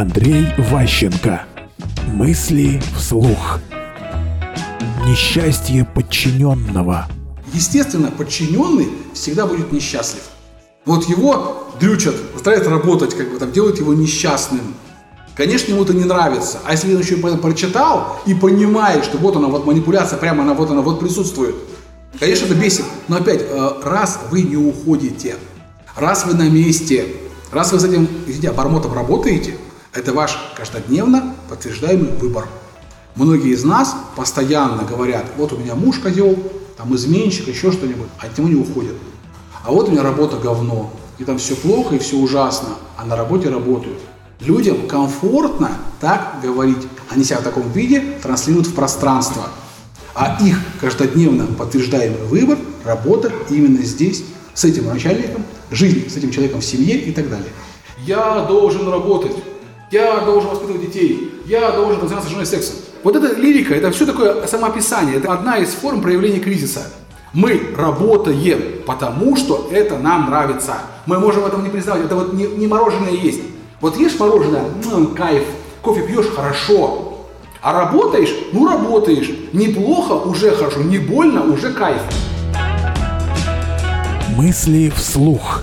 Андрей Ващенко. Мысли вслух. Несчастье подчиненного. Естественно, подчиненный всегда будет несчастлив. Вот его дрючат, заставляют работать, как бы там делают его несчастным. Конечно, ему это не нравится. А если он еще прочитал и понимает, что вот она, вот манипуляция, прямо она, вот она, вот присутствует, конечно, это бесит. Но опять, э, раз вы не уходите, раз вы на месте, раз вы с этим, извините, обормотом работаете, это ваш каждодневно подтверждаемый выбор. Многие из нас постоянно говорят, вот у меня муж козел, там изменщик, еще что-нибудь, а от него не уходят. А вот у меня работа говно, и там все плохо, и все ужасно, а на работе работают. Людям комфортно так говорить. Они себя в таком виде транслируют в пространство. А их каждодневно подтверждаемый выбор – работа именно здесь, с этим начальником, жизнь с этим человеком в семье и так далее. Я должен работать, я должен воспитывать детей, я должен заниматься женой сексом. Вот эта лирика, это все такое самоописание, это одна из форм проявления кризиса. Мы работаем, потому что это нам нравится. Мы можем этого не признавать, это вот не, не мороженое есть. Вот ешь мороженое, ну, кайф, кофе пьешь, хорошо. А работаешь, ну работаешь. Неплохо, уже хорошо, не больно, уже кайф. Мысли вслух.